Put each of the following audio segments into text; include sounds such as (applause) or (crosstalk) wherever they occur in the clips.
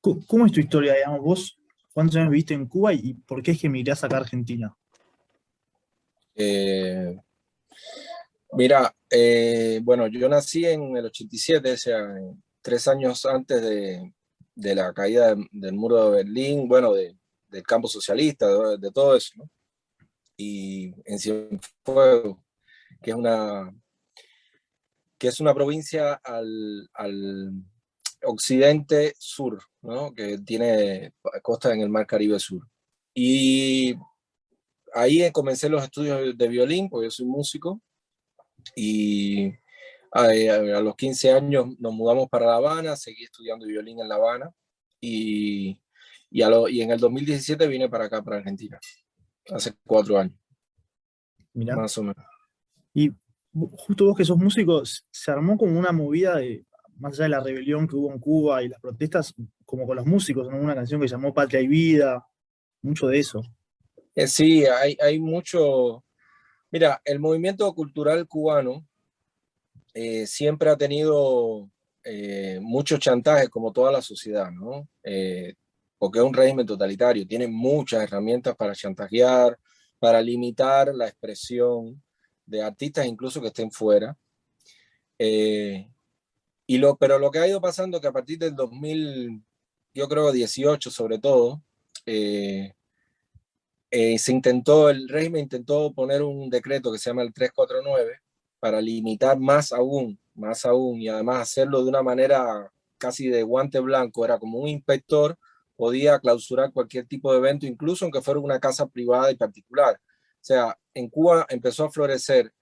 ¿Cómo es tu historia, digamos? ¿Vos cuántos años viviste en Cuba y por qué es que emigrás acá a Argentina? Eh, mira, eh, bueno, yo nací en el 87, o sea, tres años antes de, la caída del muro de Berlín, bueno, del campo socialista, de, todo eso, ¿no? Y en Cienfuegos, que es una, que es una provincia al, occidente sur, ¿no? que tiene costa en el mar Caribe Sur. Y ahí comencé los estudios de violín, porque yo soy músico, y a, los 15 años nos mudamos para La Habana, seguí estudiando violín en La Habana, y, y, y en el 2017 vine para acá, para Argentina, hace cuatro años. Mira. Más o menos. Y justo vos que sos músico, se armó como una movida de, más allá de la rebelión que hubo en Cuba y las protestas, como con los músicos, una canción que llamó Patria y Vida, mucho de eso. Eh, sí, hay, hay mucho... Mira, el movimiento cultural cubano eh, siempre ha tenido eh, muchos chantajes, como toda la sociedad, ¿no? porque es un régimen totalitario, tiene muchas herramientas para chantajear, para limitar la expresión de artistas incluso que estén fuera. Pero lo que ha ido pasando que a partir del 2000, yo creo 18 sobre todo, eh, se intentó, el régimen intentó poner un decreto que se llama el 349 para limitar más aún, más aún, y además hacerlo de una manera casi de guante blanco, era como un inspector podía clausurar cualquier tipo de evento, incluso aunque fuera una casa privada y particular. O sea, en Cuba empezó a florecer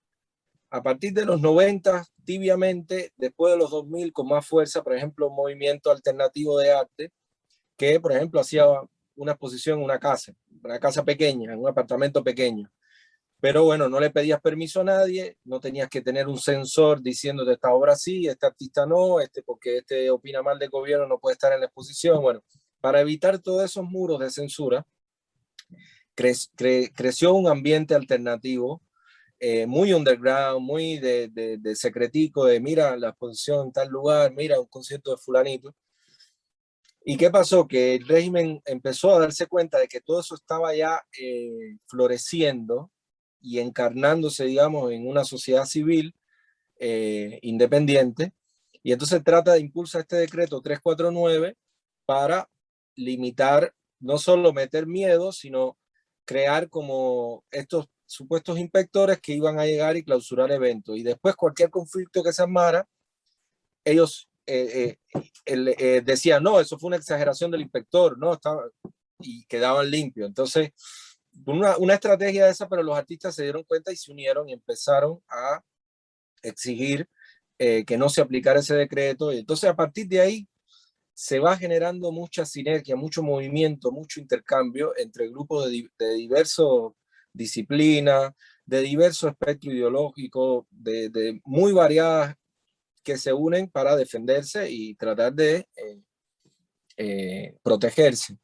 a partir de los 90, tibiamente, después de los 2000, con más fuerza, por ejemplo, un movimiento alternativo de arte, que, por ejemplo, hacía una exposición en una casa, una casa pequeña, en un apartamento pequeño. Pero bueno, no le pedías permiso a nadie, no tenías que tener un censor diciendo de esta obra sí, este artista no, este porque este opina mal del gobierno no puede estar en la exposición. Bueno, para evitar todos esos muros de censura, creció un ambiente alternativo eh, muy underground, muy de, de, de, secretico, de mira la exposición en tal lugar, mira un concierto de fulanito. ¿Y qué pasó? Que el régimen empezó a darse cuenta de que todo eso estaba ya eh, floreciendo y encarnándose, digamos, en una sociedad civil eh, independiente. Y entonces trata de impulsar este decreto 349 para limitar, no solo meter miedo, sino crear como estos supuestos inspectores que iban a llegar y clausurar eventos. Y después cualquier conflicto que se armara, ellos eh, eh, eh, decía, no, eso fue una exageración del inspector, no, estaba, y quedaban limpios. Entonces, una, una estrategia de esa, pero los artistas se dieron cuenta y se unieron y empezaron a exigir que no se aplicara ese decreto. Y entonces, a partir de ahí, se va generando mucha sinergia, mucho movimiento, mucho intercambio entre grupos de, de diversos disciplinas, de diverso espectro ideológico, de, muy variadas que se unen para defenderse y tratar de eh, eh, protegerse.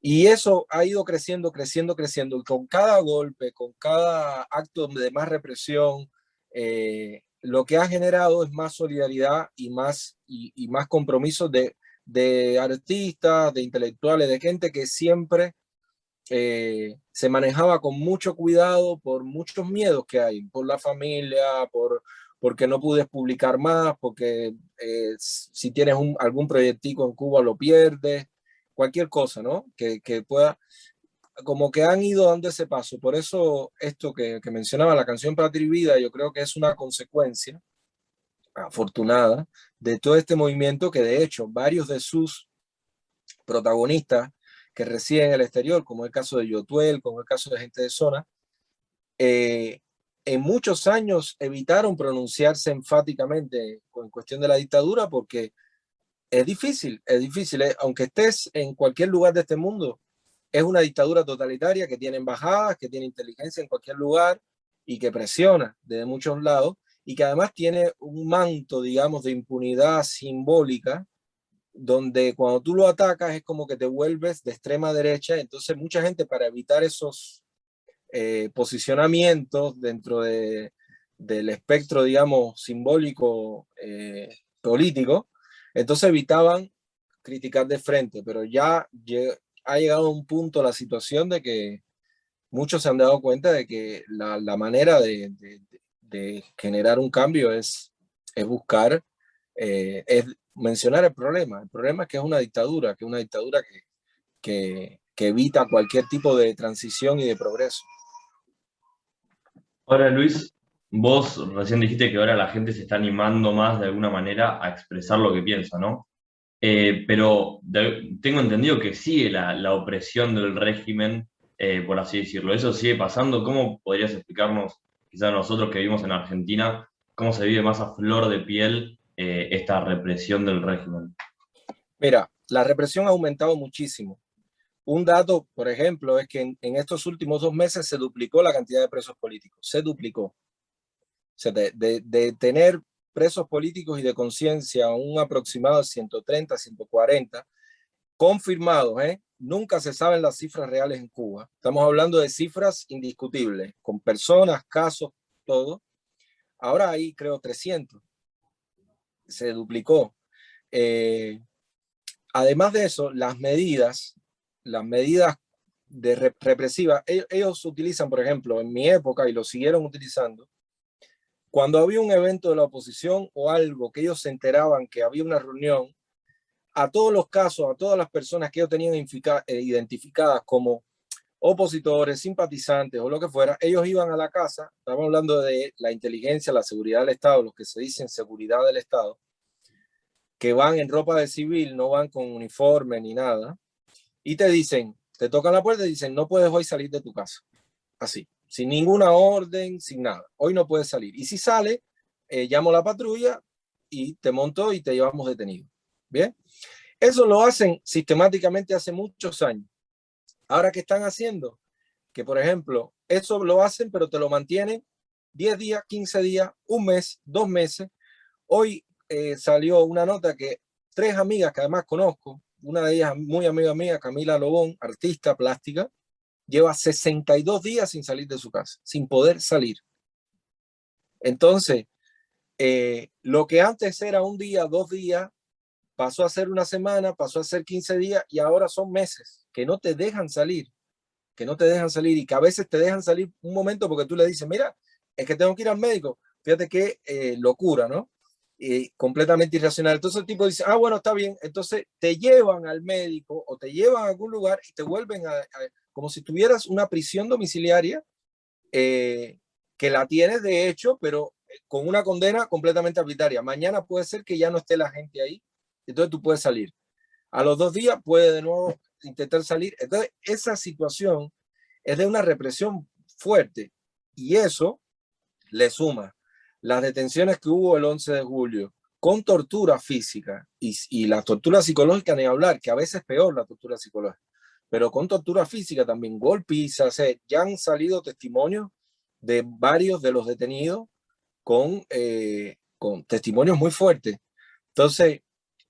Y eso ha ido creciendo, creciendo, creciendo. Con cada golpe, con cada acto de más represión, eh, lo que ha generado es más solidaridad y más, y, más compromiso de, de, artistas, de intelectuales, de gente que siempre se manejaba con mucho cuidado por muchos miedos que hay, por la familia, por, porque no pude publicar más, porque eh, si tienes algún proyectico en Cuba lo pierdes, cualquier cosa, ¿no? Que, que, pueda, como que han ido dando ese paso. Por eso esto que, mencionaba, la canción Patria Vida, yo creo que es una consecuencia afortunada de todo este movimiento que de hecho varios de sus protagonistas que residen en el exterior, como el caso de Yotuel, como el caso de gente de zona, eh, en muchos años evitaron pronunciarse enfáticamente en cuestión de la dictadura porque es difícil, es difícil, eh, aunque estés en cualquier lugar de este mundo, es una dictadura totalitaria que tiene embajadas, que tiene inteligencia en cualquier lugar y que presiona desde muchos lados y que además tiene un manto, digamos, de impunidad simbólica, donde cuando tú lo atacas es como que te vuelves de extrema derecha, entonces mucha gente para evitar esos eh, posicionamientos dentro de, del espectro, digamos, simbólico eh, político, entonces evitaban criticar de frente, pero ya ha llegado a un punto la situación de que muchos se han dado cuenta de que la, la manera de, de, generar un cambio es, es buscar, eh, mencionar el problema. El problema es que es una dictadura, que es una dictadura que, evita cualquier tipo de transición y de progreso. Ahora, Luis, vos recién dijiste que ahora la gente se está animando más de alguna manera a expresar lo que piensa, ¿no? Eh, pero tengo entendido que sigue la, la opresión del régimen, eh, por así decirlo. ¿Eso sigue pasando? ¿Cómo podrías explicarnos, quizás nosotros que vivimos en Argentina, cómo se vive más a flor de piel eh, esta represión del régimen? Mira, la represión ha aumentado muchísimo. Un dato, por ejemplo, es que en, estos últimos dos meses se duplicó la cantidad de presos políticos, se duplicó. O sea, de, tener presos políticos y de conciencia, un aproximado de 130, 140, confirmados, ¿eh? Nunca se saben las cifras reales en Cuba. Estamos hablando de cifras indiscutibles, con personas, casos, todo. Ahora hay, creo, 300. Se duplicó. Eh, además de eso, las medidas, las medidas de represivas, ellos, ellos utilizan, por ejemplo, en mi época, y lo siguieron utilizando, cuando había un evento de la oposición o algo que ellos se enteraban que había una reunión, a todos los casos, a todas las personas que ellos tenían eh, identificadas como opositores, simpatizantes o lo que fuera, ellos iban a la casa, estamos hablando de la inteligencia, la seguridad del Estado, los que se dicen seguridad del Estado, que van en ropa de civil, no van con uniforme ni nada, y te dicen, te tocan la puerta y dicen, no puedes hoy salir de tu casa. Así sin ninguna orden, sin nada. Hoy no puedes salir. Y si sale, eh, llamo a la patrulla y te monto y te llevamos detenido. Bien. Eso lo hacen sistemáticamente hace muchos años. Ahora, ¿qué están haciendo? Que, por ejemplo, eso lo hacen, pero te lo mantienen 10 días, 15 días, un mes, dos meses. Hoy eh, salió una nota que tres amigas que además conozco, una de ellas muy amiga mía, Camila Lobón, artista plástica, lleva 62 días sin salir de su casa, sin poder salir. Entonces, eh, lo que antes era un día, dos días, pasó a ser una semana, pasó a ser 15 días y ahora son meses que no te dejan salir, que no te dejan salir y que a veces te dejan salir un momento porque tú le dices, mira, es que tengo que ir al médico. Fíjate qué eh, locura, ¿no? Y completamente irracional. Entonces el tipo dice, ah, bueno, está bien. Entonces te llevan al médico o te llevan a algún lugar y te vuelven a, como si tuvieras una prisión domiciliaria eh, que la tienes de hecho, pero eh, con una condena completamente arbitraria. Mañana puede ser que ya no esté la gente ahí, entonces tú puedes salir. A los dos días puede de nuevo intentar salir. Entonces, esa situación es de una represión fuerte y eso le suma las detenciones que hubo el 11 de julio con tortura física y, y la tortura psicológica, ni hablar, que a veces es peor la tortura psicológica pero con tortura física también, golpizas, ya han salido testimonios de varios de los detenidos con, eh, con testimonios muy fuertes. Entonces,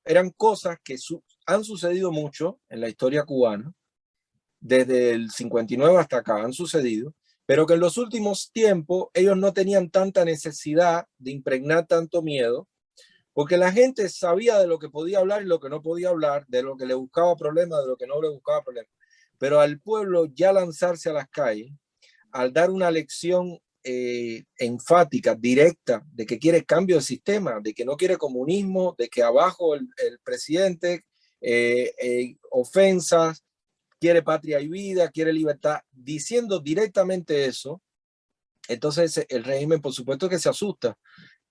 eran cosas que han sucedido mucho en la historia cubana, desde el 59 hasta acá han sucedido, pero que en los últimos tiempos ellos no tenían tanta necesidad de impregnar tanto miedo, porque la gente sabía de lo que podía hablar y lo que no podía hablar, de lo que le buscaba problemas, de lo que no le buscaba problemas. Pero al pueblo ya lanzarse a las calles, al dar una lección eh, enfática, directa, de que quiere cambio de sistema, de que no quiere comunismo, de que abajo el, presidente, eh, eh, ofensas, quiere patria y vida, quiere libertad, diciendo directamente eso, entonces el régimen por supuesto que se asusta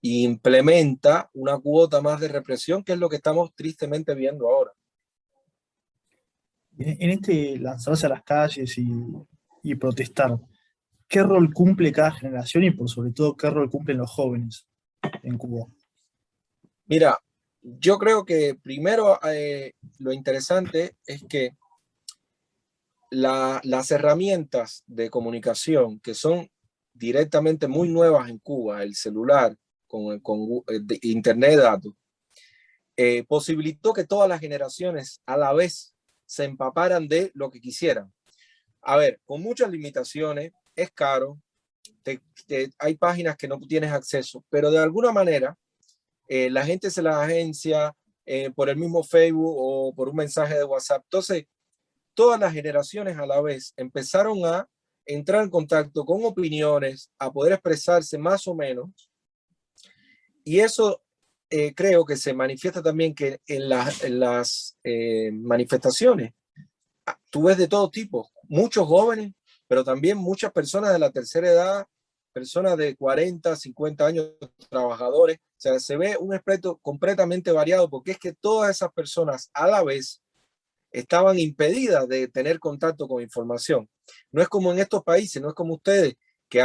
implementa una cuota más de represión, que es lo que estamos tristemente viendo ahora. En este lanzarse a las calles y, protestar, ¿qué rol cumple cada generación y por sobre todo qué rol cumplen los jóvenes en Cuba? Mira, yo creo que primero eh, lo interesante es que las herramientas de comunicación que son directamente muy nuevas en Cuba, el celular, con, con eh, Internet de datos, eh, posibilitó que todas las generaciones a la vez se empaparan de lo que quisieran. A ver, con muchas limitaciones, es caro, hay páginas que no tienes acceso, pero de alguna manera eh, la gente se las agencia, eh, por el mismo Facebook o por un mensaje de WhatsApp. Entonces, todas las generaciones a la vez empezaron a entrar en contacto con opiniones, a poder expresarse más o menos. Y eso eh, creo que se manifiesta también que en, las eh, manifestaciones, ah, tú ves de todo tipo, muchos jóvenes, pero también muchas personas de la tercera edad, personas de 40, 50 años, trabajadores. O sea, se ve un espectro completamente variado porque es que todas esas personas a la vez estaban impedidas de tener contacto con información. No es como en estos países, no es como ustedes, que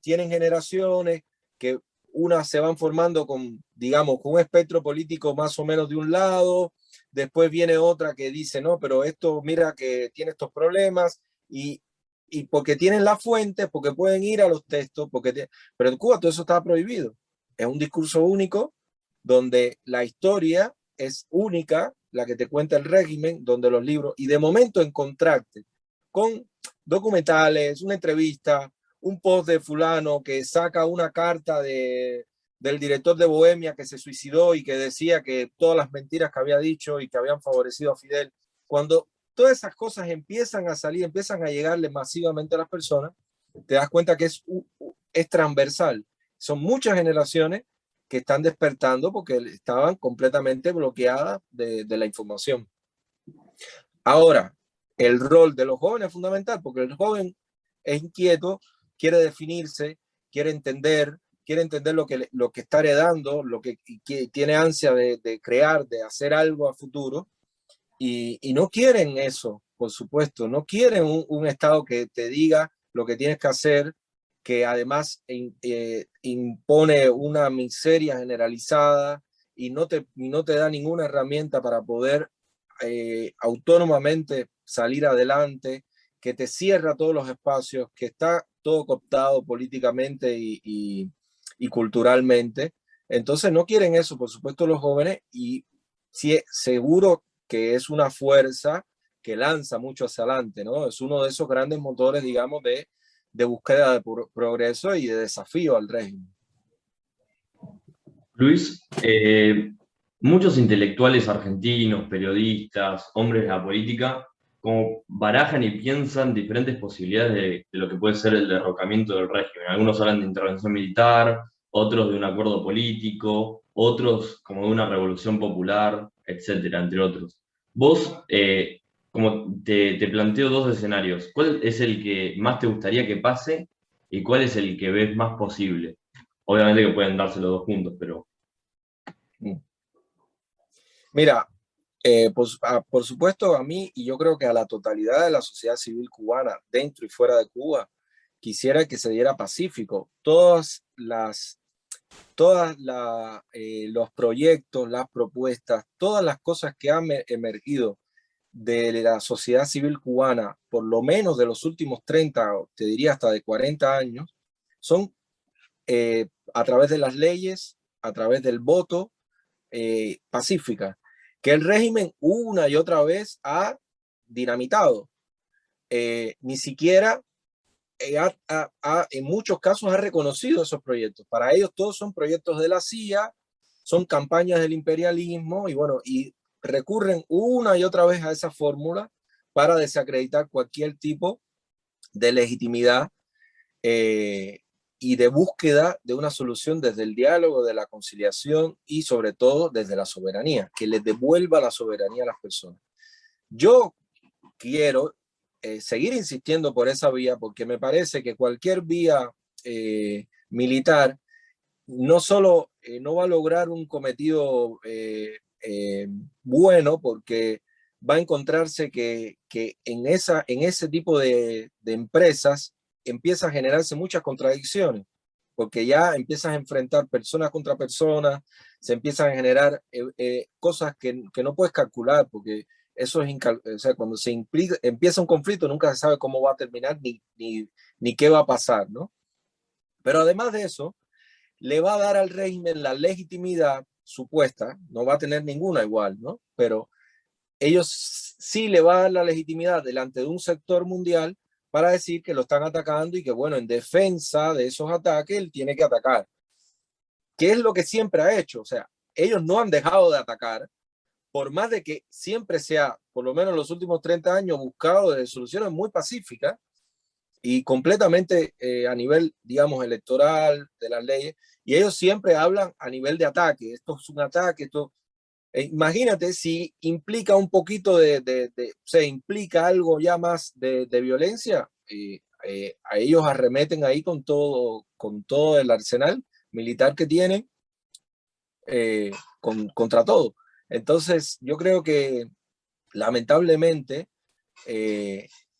tienen generaciones, que unas se van formando con, digamos, con un espectro político más o menos de un lado, después viene otra que dice, no, pero esto mira que tiene estos problemas y, y porque tienen la fuente, porque pueden ir a los textos, porque pero en Cuba todo eso está prohibido. Es un discurso único donde la historia es única, la que te cuenta el régimen, donde los libros, y de momento encontrarte con documentales, una entrevista, un post de fulano que saca una carta de, del director de Bohemia que se suicidó y que decía que todas las mentiras que había dicho y que habían favorecido a Fidel, cuando todas esas cosas empiezan a salir, empiezan a llegarle masivamente a las personas, te das cuenta que es, transversal. Son muchas generaciones que están despertando porque estaban completamente bloqueadas de, de la información. Ahora, el rol de los jóvenes es fundamental porque el joven es inquieto, quiere definirse, quiere entender, quiere entender lo que, lo que está heredando, lo que, tiene ansia de, crear, de hacer algo a futuro, y, no quieren eso, por supuesto, no quieren un, Estado que te diga lo que tienes que hacer, que además eh, impone una miseria generalizada y no te, no te da ninguna herramienta para poder eh, autónomamente salir adelante, que te cierra todos los espacios, que está todo cooptado políticamente y, culturalmente. Entonces no quieren eso, por supuesto, los jóvenes y sí, seguro que es una fuerza que lanza mucho hacia adelante, ¿no? Es uno de esos grandes motores, digamos, de, de búsqueda de progreso y de desafío al régimen. Luis, eh, muchos intelectuales argentinos, periodistas, hombres de la política, como barajan y piensan diferentes posibilidades de, lo que puede ser el derrocamiento del régimen. Algunos hablan de intervención militar, otros de un acuerdo político, otros como de una revolución popular, etcétera, entre otros. Vos, eh, como te, te, planteo dos escenarios, ¿cuál es el que más te gustaría que pase y cuál es el que ves más posible? Obviamente que pueden darse los dos juntos, pero... Mira, eh, pues, ah, por supuesto, a mí y yo creo que a la totalidad de la sociedad civil cubana, dentro y fuera de Cuba, quisiera que se diera pacífico. Todas las, todas eh, los proyectos, las propuestas, todas las cosas que han emergido de la sociedad civil cubana, por lo menos de los últimos 30, te diría hasta de 40 años, son eh, a través de las leyes, a través del voto pacífica que el régimen una y otra vez ha dinamitado. Eh, ni siquiera eh, en muchos casos ha reconocido esos proyectos. Para ellos todos son proyectos de la CIA, son campañas del imperialismo y bueno, y recurren una y otra vez a esa fórmula para desacreditar cualquier tipo de legitimidad eh, y de búsqueda de una solución desde el diálogo, de la conciliación y sobre todo desde la soberanía, que les devuelva la soberanía a las personas. Yo quiero eh, seguir insistiendo por esa vía porque me parece que cualquier vía eh, militar no solo eh, no va a lograr un cometido bueno porque va a encontrarse que, que en, esa, en ese tipo de, de empresas empieza a generarse muchas contradicciones, porque ya empiezas a enfrentar personas contra personas, se empiezan a generar cosas que, que, no puedes calcular, porque eso es, o cuando se implica, empieza un conflicto, nunca se sabe cómo va a terminar ni, ni, ni qué va a pasar, ¿no? Pero además de eso, le va a dar al régimen la legitimidad supuesta, no va a tener ninguna igual, ¿no? Pero ellos sí le va a dar la legitimidad delante de un sector mundial para decir que lo están atacando y que, bueno, en defensa de esos ataques, él tiene que atacar. ¿Qué es lo que siempre ha hecho? O sea, ellos no han dejado de atacar, por más de que siempre sea, por lo menos en los últimos 30 años, buscado de soluciones muy pacíficas y completamente eh, a nivel, digamos, electoral de las leyes, y ellos siempre hablan a nivel de ataque, esto es un ataque, esto... Eh, imagínate si implica un poquito de, de, se implica algo ya más de, de violencia, eh, a ellos arremeten ahí con todo, con todo el arsenal militar que tienen con, contra todo. Entonces, yo creo que lamentablemente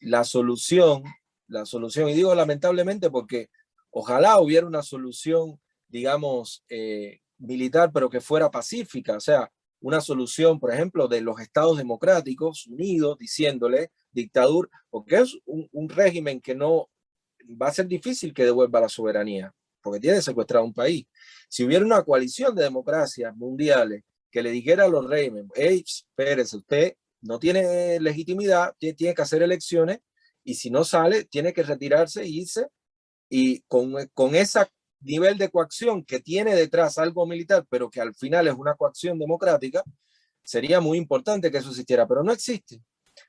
la solución, la solución, y digo lamentablemente porque ojalá hubiera una solución digamos, eh, militar, pero que fuera pacífica, o sea, una solución, por ejemplo, de los estados democráticos unidos, diciéndole dictadura, porque es un, régimen que no va a ser difícil que devuelva la soberanía, porque tiene secuestrado un país. Si hubiera una coalición de democracias mundiales que le dijera a los regímenes, hey, espérese, usted no tiene legitimidad, tiene que hacer elecciones, y si no sale, tiene que retirarse e irse, y con, con esa nivel de coacción que tiene detrás algo militar, pero que al final es una coacción democrática, sería muy importante que eso existiera, pero no existe.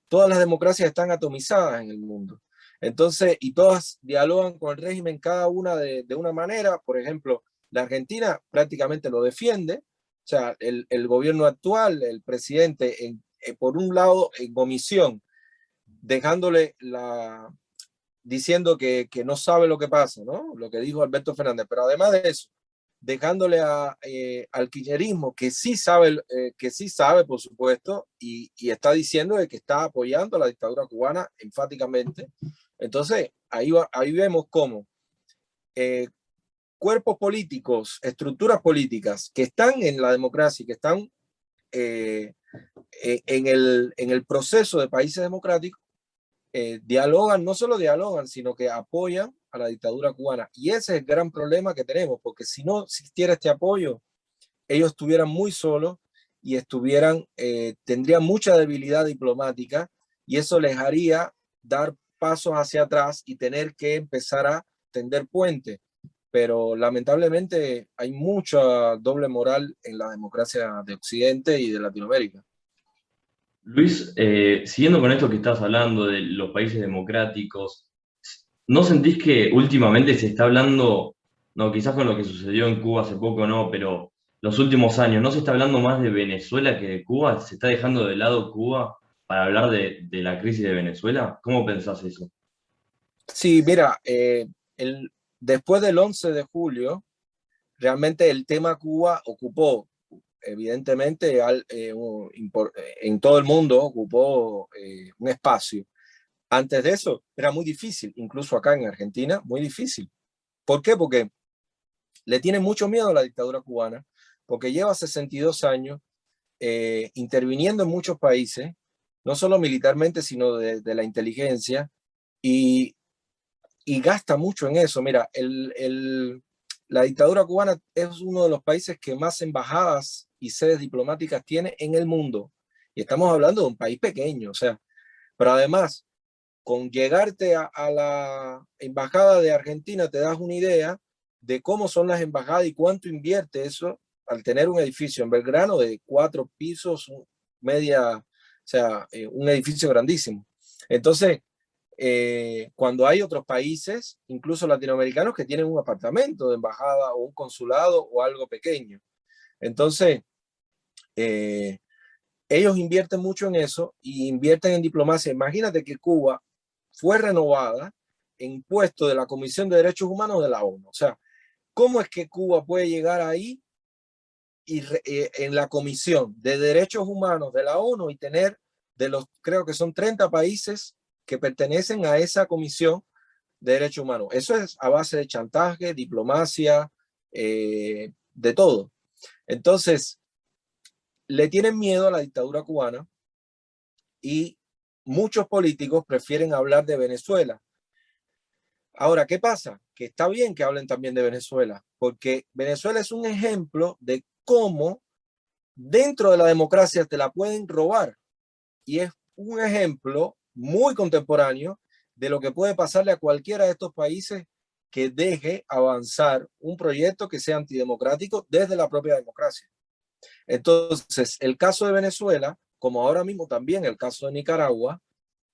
Todas las democracias están atomizadas en el mundo. Entonces, y todas dialogan con el régimen cada una de, una manera. Por ejemplo, la Argentina prácticamente lo defiende. O sea, el, gobierno actual, el presidente, en, eh, por un lado, en comisión, dejándole la, diciendo que, no sabe lo que pasa, ¿no? Lo que dijo Alberto Fernández. Pero además de eso, dejándole a, eh, al kirchnerismo que sí sabe, eh, que sí sabe, por supuesto, y, está diciendo que está apoyando a la dictadura cubana enfáticamente. Entonces, ahí, ahí vemos cómo eh, cuerpos políticos, estructuras políticas que están en la democracia, que están en, el, en el proceso de países democráticos, eh, dialogan, no solo dialogan, sino que apoyan a la dictadura cubana. Y ese es el gran problema que tenemos, porque si no existiera este apoyo, ellos estuvieran muy solos y estuvieran, eh, tendrían mucha debilidad diplomática y eso les haría dar pasos hacia atrás y tener que empezar a tender puentes. Pero lamentablemente hay mucha doble moral en la democracia de Occidente y de Latinoamérica. Luis, eh, siguiendo con esto que estás hablando de los países democráticos, ¿no sentís que últimamente se está hablando, no, quizás con lo que sucedió en Cuba hace poco no, pero los últimos años, ¿no se está hablando más de Venezuela que de Cuba? ¿Se está dejando de lado Cuba para hablar de, la crisis de Venezuela? ¿Cómo pensás eso? Sí, mira, eh, el, después del 11 de julio, realmente el tema Cuba ocupó evidentemente eh, eh, en todo el mundo ocupó eh, un espacio. Antes de eso era muy difícil, incluso acá en Argentina, muy difícil. ¿Por qué? Porque le tiene mucho miedo a la dictadura cubana, porque lleva 62 años interviniendo en muchos países, no solo militarmente, sino de, la inteligencia, y, y, gasta mucho en eso. Mira, el, el, la dictadura cubana es uno de los países que más embajadas y sedes diplomáticas tiene en el mundo. Y estamos hablando de un país pequeño, o sea, pero además, con llegarte a, la embajada de Argentina te das una idea de cómo son las embajadas y cuánto invierte eso al tener un edificio en Belgrano de cuatro pisos, media, o sea, eh, un edificio grandísimo. Entonces, eh, cuando hay otros países, incluso latinoamericanos, que tienen un apartamento de embajada o un consulado o algo pequeño. Entonces, eh, ellos invierten mucho en eso y invierten en diplomacia. Imagínate que Cuba fue renovada en puesto de la Comisión de Derechos Humanos de la ONU. O sea, ¿cómo es que Cuba puede llegar ahí y eh, en la Comisión de Derechos Humanos de la ONU y tener de los, creo que son 30 países que pertenecen a esa Comisión de Derechos Humanos? Eso es a base de chantaje, diplomacia, eh, de todo. Entonces, le tienen miedo a la dictadura cubana y muchos políticos prefieren hablar de Venezuela. Ahora, ¿qué pasa? Que está bien que hablen también de Venezuela, porque Venezuela es un ejemplo de cómo dentro de la democracia te la pueden robar. Y es un ejemplo muy contemporáneo de lo que puede pasarle a cualquiera de estos países que deje avanzar un proyecto que sea antidemocrático desde la propia democracia. Entonces, el caso de Venezuela, como ahora mismo también el caso de Nicaragua,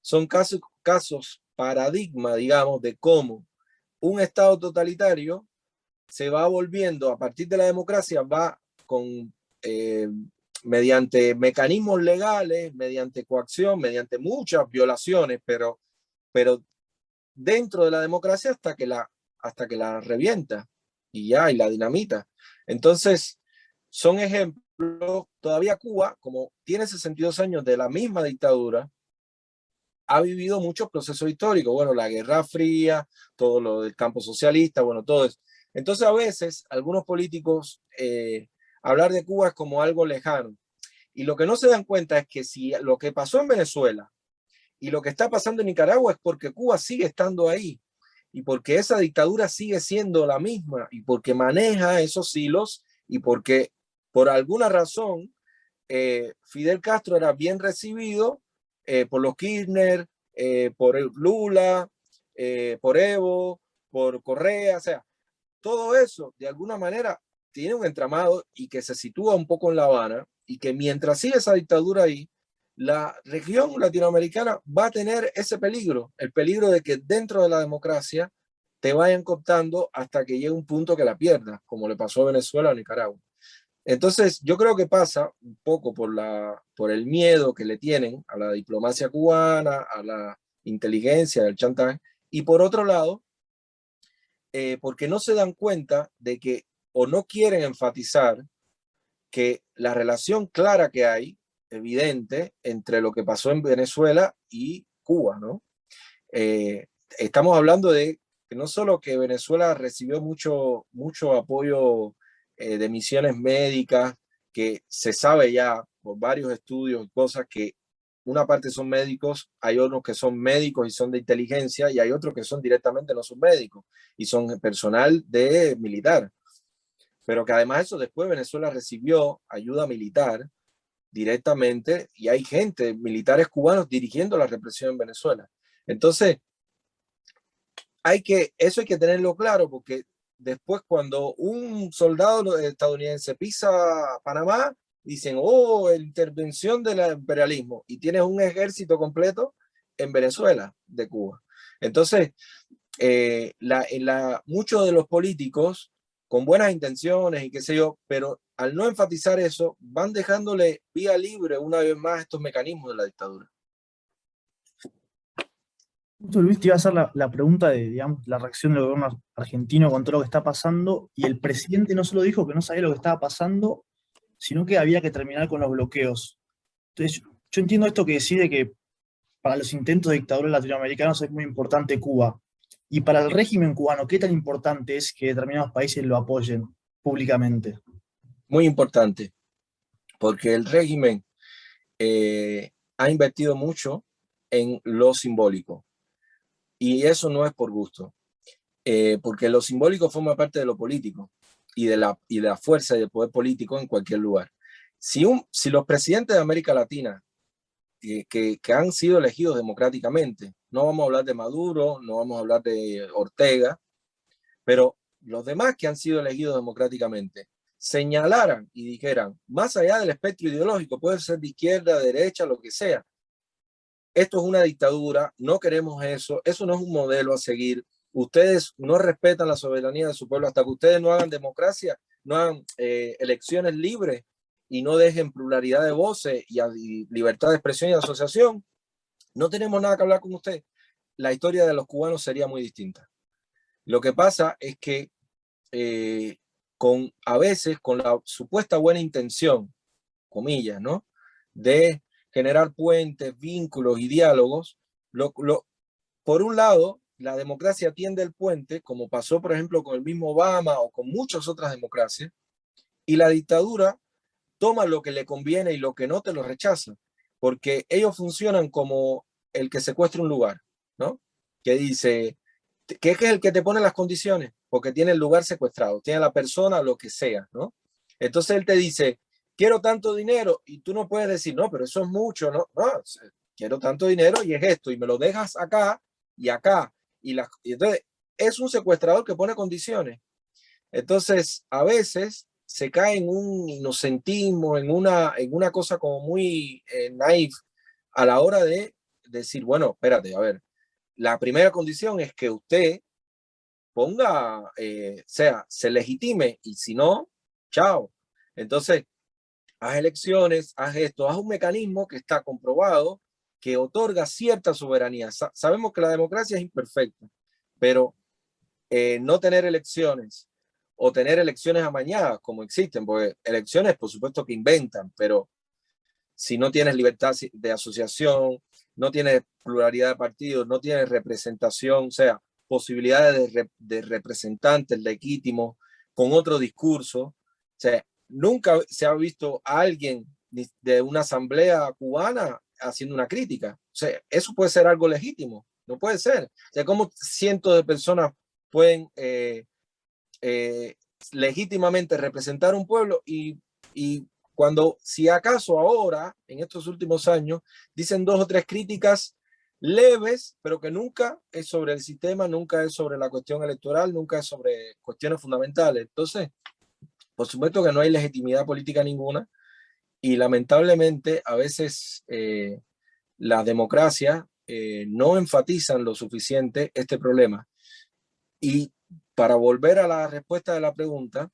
son casos, casos paradigma, digamos, de cómo un Estado totalitario se va volviendo, a partir de la democracia, va con, eh, mediante mecanismos legales, mediante coacción, mediante muchas violaciones, pero, pero dentro de la democracia hasta que la, hasta que la revienta y ya, y la dinamita. Entonces, son ejemplos, todavía Cuba, como tiene 62 años de la misma dictadura, ha vivido muchos procesos históricos, bueno, la Guerra Fría, todo lo del campo socialista, bueno, todo eso. Entonces, a veces, algunos políticos, eh, hablar de Cuba es como algo lejano. Y lo que no se dan cuenta es que si lo que pasó en Venezuela y lo que está pasando en Nicaragua es porque Cuba sigue estando ahí y porque esa dictadura sigue siendo la misma y porque maneja esos hilos y porque por alguna razón eh, Fidel Castro era bien recibido eh, por los Kirchner, eh, por Lula, por Evo, por Correa, o sea, todo eso de alguna manera tiene un entramado y que se sitúa un poco en La Habana y que mientras sigue esa dictadura ahí, la región latinoamericana va a tener ese peligro, el peligro de que dentro de la democracia te vayan cooptando hasta que llegue un punto que la pierdas, como le pasó a Venezuela o Nicaragua. Entonces, yo creo que pasa un poco por, la, por el miedo que le tienen a la diplomacia cubana, a la inteligencia del chantaje, y por otro lado, eh, porque no se dan cuenta de que o no quieren enfatizar que la relación clara que hay, evidente, entre lo que pasó en Venezuela y Cuba, ¿no? Eh, estamos hablando de que no solo que Venezuela recibió mucho, mucho apoyo eh, de misiones médicas, que se sabe ya por varios estudios y cosas que una parte son médicos, hay otros que son médicos y son de inteligencia, y hay otros que son directamente no son médicos y son personal de militar pero que además eso después Venezuela recibió ayuda militar directamente y hay gente, militares cubanos dirigiendo la represión en Venezuela. Entonces, hay que, eso hay que tenerlo claro porque después cuando un soldado estadounidense pisa Panamá, dicen, oh, intervención del imperialismo y tienes un ejército completo en Venezuela de Cuba. Entonces, eh, la, muchos de los políticos con buenas intenciones y qué sé yo, pero al no enfatizar eso, van dejándole vía libre una vez más estos mecanismos de la dictadura. Luis te iba a hacer la, pregunta de digamos, la reacción del gobierno argentino con todo lo que está pasando, y el presidente no solo dijo que no sabía lo que estaba pasando, sino que había que terminar con los bloqueos. Entonces, yo entiendo esto que decide que para los intentos de dictadura latinoamericanos es muy importante Cuba. Y para el régimen cubano, ¿qué tan importante es que determinados países lo apoyen públicamente? Muy importante, porque el régimen eh, ha invertido mucho en lo simbólico. Y eso no es por gusto, eh, porque lo simbólico forma parte de lo político y de la, y de la fuerza y del poder político en cualquier lugar. Si, un, si los presidentes de América Latina que, han sido elegidos democráticamente. No vamos a hablar de Maduro, no vamos a hablar de Ortega, pero los demás que han sido elegidos democráticamente señalaran y dijeran, más allá del espectro ideológico, puede ser de izquierda, derecha, lo que sea, esto es una dictadura, no queremos eso, eso no es un modelo a seguir, ustedes no respetan la soberanía de su pueblo hasta que ustedes no hagan democracia, no hagan eh, elecciones libres, y no dejen pluralidad de voces y, libertad de expresión y asociación, no tenemos nada que hablar con usted. La historia de los cubanos sería muy distinta. Lo que pasa es que eh, con, a veces con la supuesta buena intención, comillas, ¿no? De generar puentes, vínculos y diálogos, lo, por un lado, la democracia tiende el puente, como pasó, por ejemplo, con el mismo Obama o con muchas otras democracias, y la dictadura toma lo que le conviene y lo que no te lo rechaza, porque ellos funcionan como el que secuestra un lugar, ¿no? Que dice, que es el que te pone las condiciones, porque tiene el lugar secuestrado, tiene la persona, lo que sea, ¿no? Entonces él te dice, quiero tanto dinero, y tú no puedes decir, no, pero eso es mucho, ¿no? Quiero tanto dinero y es esto, y me lo dejas acá y acá, y, y entonces es un secuestrador que pone condiciones. Entonces, a veces se cae en un inocentismo, en una, en una cosa como muy eh, naive a la hora de decir, bueno, espérate, a ver, la primera condición es que usted ponga, eh, sea, se legitime y si no, chao. Entonces, haz elecciones, haz esto, haz un mecanismo que está comprobado que otorga cierta soberanía. sabemos que la democracia es imperfecta, pero eh, no tener elecciones o tener elecciones amañadas como existen, porque elecciones por supuesto que inventan, pero si no tienes libertad de asociación, no tienes pluralidad de partidos, no tienes representación, o sea, posibilidades de, representantes legítimos con otro discurso. O sea, nunca se ha visto a alguien de una asamblea cubana haciendo una crítica. O sea, eso puede ser algo legítimo, no puede ser. O sea, ¿cómo cientos de personas pueden eh, eh, legítimamente representar un pueblo y, y cuando, si acaso ahora, en estos últimos años, dicen dos o tres críticas leves, pero que nunca es sobre el sistema, nunca es sobre la cuestión electoral, nunca es sobre cuestiones fundamentales. Entonces, por supuesto que no hay legitimidad política ninguna y lamentablemente a veces eh, las democracias eh, no enfatizan lo suficiente este problema. Y para volver a la respuesta de la pregunta,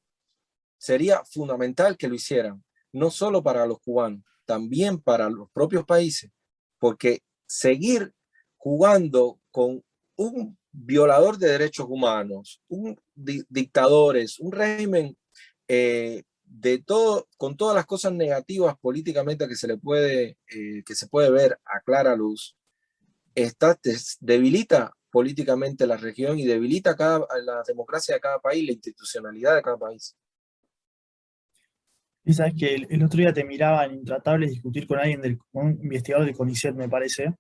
sería fundamental que lo hicieran no solo para los cubanos, también para los propios países, porque seguir jugando con un violador de derechos humanos, un dictadores, un régimen eh, de todo, con todas las cosas negativas políticamente que se le puede, eh, que se puede ver a clara luz, está, debilita políticamente la región y debilita cada, la democracia de cada país, la institucionalidad de cada país. Y sabes que el, otro día te miraba en Intratables discutir con alguien, del, un investigador del CONICET, me parece,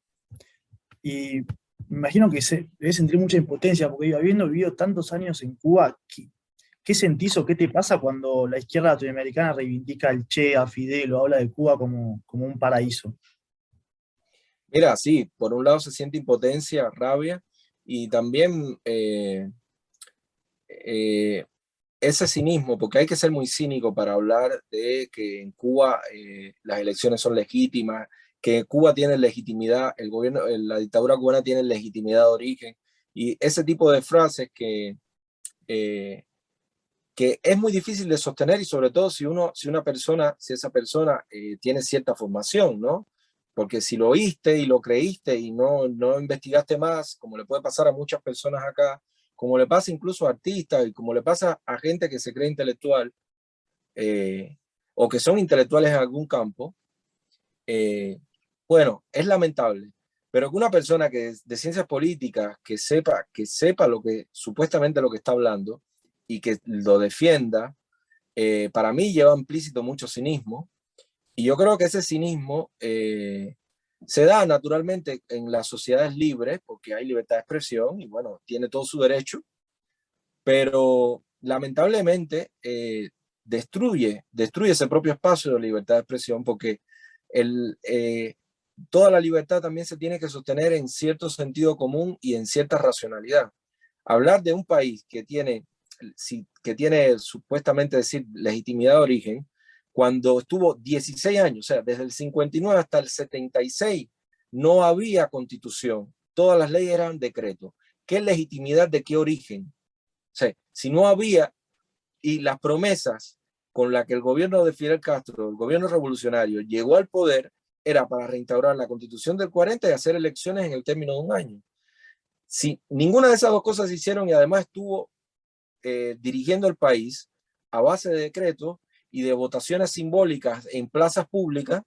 y me imagino que se debe sentir mucha impotencia, porque habiendo vivido tantos años en Cuba, ¿qué, qué sentís o qué te pasa cuando la izquierda latinoamericana reivindica al Che, a Fidel o habla de Cuba como, como un paraíso? Mira, sí, por un lado se siente impotencia, rabia, y también eh, eh, ese cinismo, porque hay que ser muy cínico para hablar de que en Cuba eh, las elecciones son legítimas, que Cuba tiene legitimidad, el gobierno, la dictadura cubana tiene legitimidad de origen, y ese tipo de frases que, que es muy difícil de sostener y sobre todo si, uno, si una persona, si esa persona tiene cierta formación, ¿no? Porque si lo oíste y lo creíste y no, no investigaste más, como le puede pasar a muchas personas acá, como le pasa incluso a artistas y como le pasa a gente que se cree intelectual eh, o que son intelectuales en algún campo, eh, bueno, es lamentable, pero que una persona que de ciencias políticas, que sepa, que sepa lo que supuestamente lo que está hablando y que lo defienda, eh, para mí lleva implícito mucho cinismo. Y yo creo que ese cinismo se da naturalmente en las sociedades libres, porque hay libertad de expresión y bueno, tiene todo su derecho, pero lamentablemente eh, destruye, destruye ese propio espacio de libertad de expresión porque el, eh, toda la libertad también se tiene que sostener en cierto sentido común y en cierta racionalidad. Hablar de un país que tiene, que tiene supuestamente decir legitimidad de origen, cuando estuvo 16 años, o sea, desde el 59 hasta el 76, no había constitución. Todas las leyes eran decretos. ¿Qué legitimidad de qué origen? O sea, si no había, y las promesas con las que el gobierno de Fidel Castro, el gobierno revolucionario, llegó al poder, era para reinstaurar la constitución del 40 y hacer elecciones en el término de un año. Si ninguna de esas dos cosas se hicieron y además estuvo eh, dirigiendo el país a base de decretos, y de votaciones simbólicas en plazas públicas,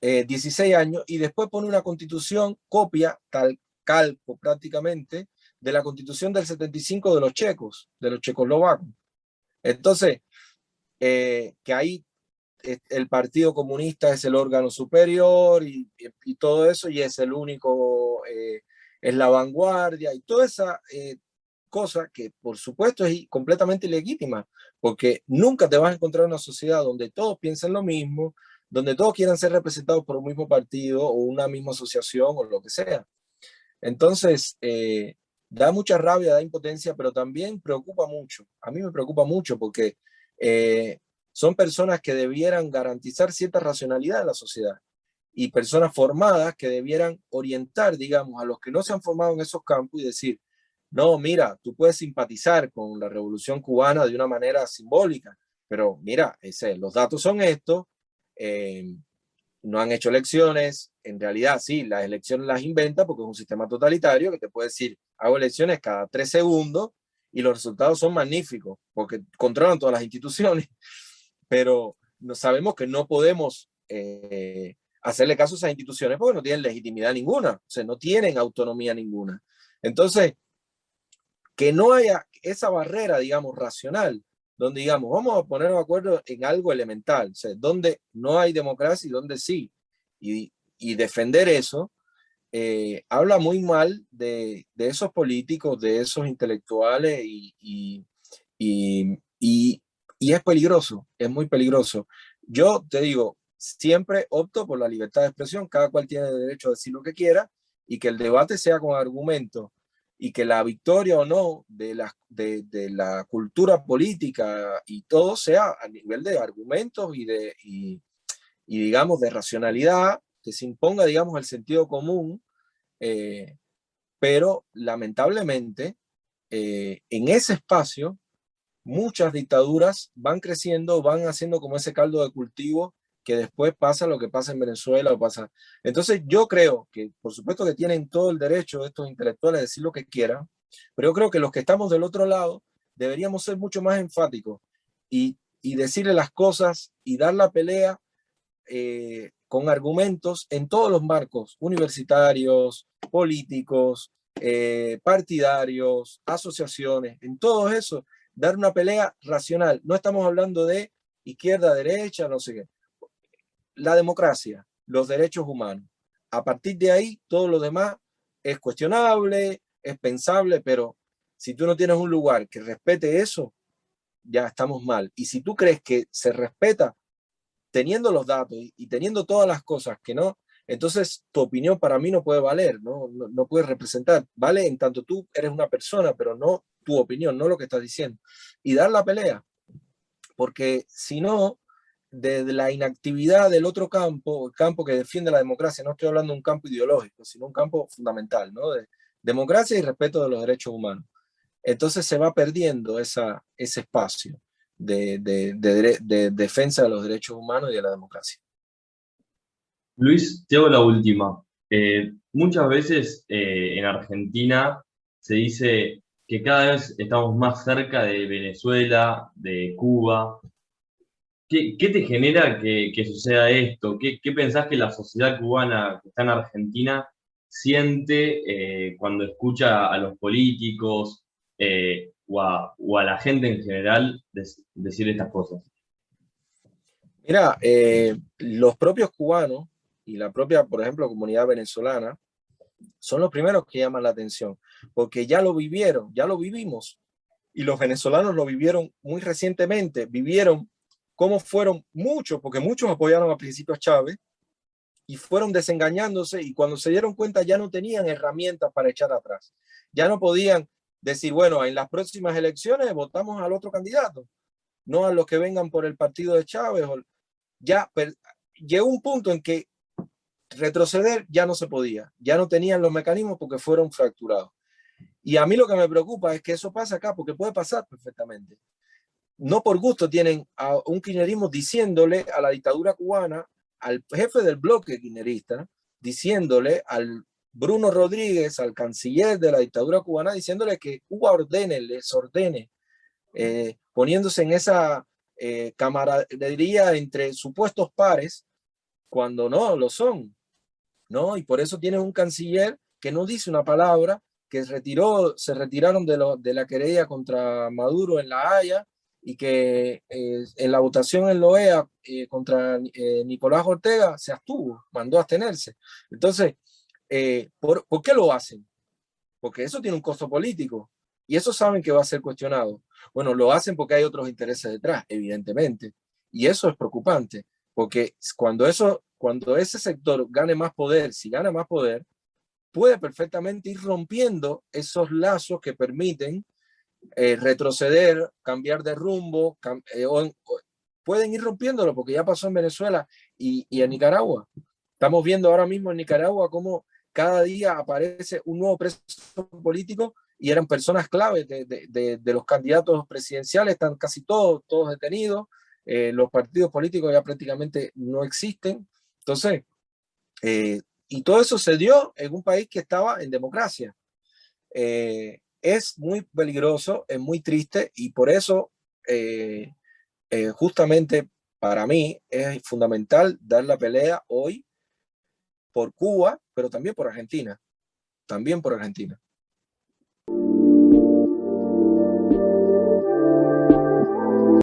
16 eh, años, y después pone una constitución, copia, tal calco prácticamente, de la constitución del 75 de los checos, de los checoslovacos. Entonces, eh, que ahí eh, el Partido Comunista es el órgano superior y, todo eso, y es el único, es la vanguardia, y toda esa cosa que por supuesto es completamente ilegítima, porque nunca te vas a encontrar una sociedad donde todos piensen lo mismo, donde todos quieran ser representados por un mismo partido o una misma asociación o lo que sea. Entonces, eh, da mucha rabia, da impotencia, pero también preocupa mucho. A mí me preocupa mucho porque eh, son personas que debieran garantizar cierta racionalidad en la sociedad y personas formadas que debieran orientar, digamos, a los que no se han formado en esos campos y decir, no, mira, tú puedes simpatizar con la revolución cubana de una manera simbólica, pero mira, ese, los datos son estos, eh, no han hecho elecciones, en realidad sí, las elecciones las inventa porque es un sistema totalitario que te puede decir, hago elecciones cada tres segundos y los resultados son magníficos porque controlan todas las instituciones, (laughs) pero no, sabemos que no podemos eh, hacerle caso a esas instituciones porque no tienen legitimidad ninguna, o sea, no tienen autonomía ninguna. Entonces, que no haya esa barrera, digamos, racional, donde digamos, vamos a ponernos de acuerdo en algo elemental, o donde no hay democracia y donde sí. Y, defender eso eh, habla muy mal de, de, esos políticos, de esos intelectuales y, y, es peligroso, es muy peligroso. Yo te digo, siempre opto por la libertad de expresión, cada cual tiene derecho a decir lo que quiera y que el debate sea con argumentos y que la victoria o no de la, de, la cultura política y todo sea a nivel de argumentos y, de, y digamos, de racionalidad, que se imponga, digamos, el sentido común, eh, pero lamentablemente eh, en ese espacio muchas dictaduras van creciendo, van haciendo como ese caldo de cultivo que después pasa lo que pasa en Venezuela o pasa. Entonces yo creo que por supuesto que tienen todo el derecho estos intelectuales a decir lo que quieran, pero yo creo que los que estamos del otro lado deberíamos ser mucho más enfáticos y, y decirle las cosas y dar la pelea eh, con argumentos en todos los marcos, universitarios, políticos, eh, partidarios, asociaciones, en todo eso, dar una pelea racional. No estamos hablando de izquierda, derecha, no sé qué la democracia, los derechos humanos. A partir de ahí, todo lo demás es cuestionable, es pensable, pero si tú no tienes un lugar que respete eso, ya estamos mal. Y si tú crees que se respeta teniendo los datos y, teniendo todas las cosas que no, entonces tu opinión para mí no puede valer, ¿no? No, no puede representar. Vale en tanto tú eres una persona, pero no tu opinión, no lo que estás diciendo. Y dar la pelea. Porque si no, de, la inactividad del otro campo, el campo que defiende la democracia, no estoy hablando de un campo ideológico, sino un campo fundamental, ¿no? De democracia y respeto de los derechos humanos. Entonces se va perdiendo esa, ese espacio de, de, defensa de los derechos humanos y de la democracia. Luis, te hago la última. Eh, muchas veces eh, en Argentina se dice que cada vez estamos más cerca de Venezuela, de Cuba, ¿Qué, te genera que, suceda esto? ¿Qué, pensás que la sociedad cubana que está en Argentina siente eh, cuando escucha a los políticos eh, o, a, la gente en general decir estas cosas? Mira, eh, los propios cubanos y la propia, por ejemplo, comunidad venezolana son los primeros que llaman la atención, porque ya lo vivieron, ya lo vivimos, y los venezolanos lo vivieron muy recientemente, vivieron cómo fueron muchos, porque muchos apoyaron a principio a Chávez y fueron desengañándose y cuando se dieron cuenta ya no tenían herramientas para echar atrás. Ya no podían decir, bueno, en las próximas elecciones votamos al otro candidato, no a los que vengan por el partido de Chávez. Ya llegó un punto en que retroceder ya no se podía, ya no tenían los mecanismos porque fueron fracturados. Y a mí lo que me preocupa es que eso pasa acá, porque puede pasar perfectamente no por gusto tienen a un kirchnerismo diciéndole a la dictadura cubana, al jefe del bloque kirchnerista, diciéndole al Bruno Rodríguez, al canciller de la dictadura cubana, diciéndole que Cuba ordene, les ordene, eh, poniéndose en esa eh, camaradería entre supuestos pares, cuando no lo son, ¿no? Y por eso tiene un canciller que no dice una palabra, que retiró, se retiraron de, de la querella contra Maduro en La Haya, y que eh, en la votación en la OEA eh, contra eh, Nicolás Ortega se abstuvo, mandó a abstenerse. Entonces, ¿por, ¿por, qué lo hacen? Porque eso tiene un costo político y eso saben que va a ser cuestionado. Bueno, lo hacen porque hay otros intereses detrás, evidentemente. Y eso es preocupante, porque cuando, eso, cuando ese sector gane más poder, si gana más poder, puede perfectamente ir rompiendo esos lazos que permiten retroceder, cambiar de rumbo, pueden ir rompiéndolo porque ya pasó en Venezuela y, en Nicaragua. Estamos viendo ahora mismo en Nicaragua cómo cada día aparece un nuevo preso político y eran personas clave de, los candidatos presidenciales, están casi todos, todos detenidos, eh, los partidos políticos ya prácticamente no existen. Entonces, eh, y todo eso se dio en un país que estaba en democracia. Eh, es muy peligroso, es muy triste y por eso justamente para mí es fundamental dar la pelea hoy por Cuba, pero también por Argentina, también por Argentina.